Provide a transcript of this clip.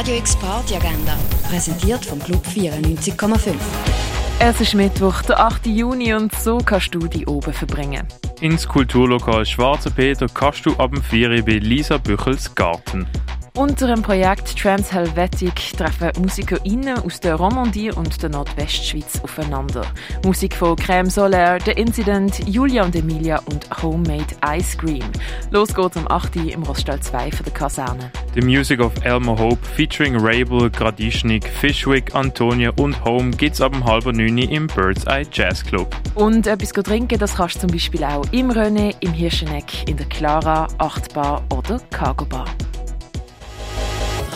Radio X Party Agenda, präsentiert vom Club 94,5. Es ist Mittwoch, der 8. Juni und so kannst du die oben verbringen. Ins Kulturlokal Schwarzer Peter kannst du ab dem 4 bei Lisa Büchels Garten. Unter dem Projekt Trans Helvetic treffen MusikerInnen aus der Romandie und der Nordwestschweiz aufeinander. Musik von Crème Solaire, The Incident, Julia und Emilia und Homemade Ice Cream. Los geht's am 8. im Roststall 2 von der Kaserne. The Music of Elmer Hope featuring Rabel, Gradischnik, Fishwick, Antonia und Home gibt's ab dem halben 9 im Bird's Eye Jazz Club. Und etwas trinken, das kannst du zum Beispiel auch im René, im Hirscheneck, in der Clara, Achtbar oder Cargo Bar.